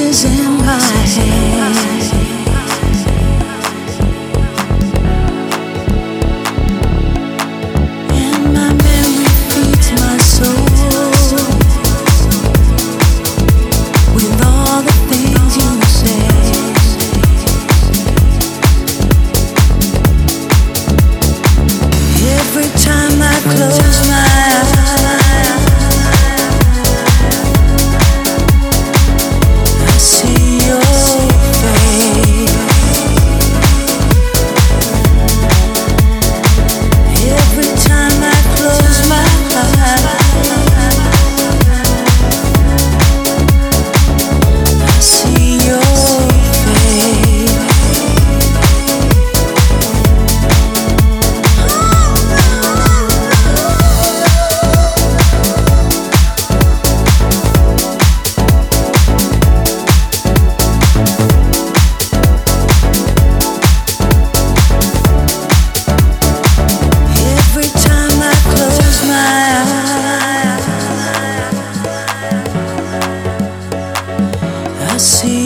Is in my head. así.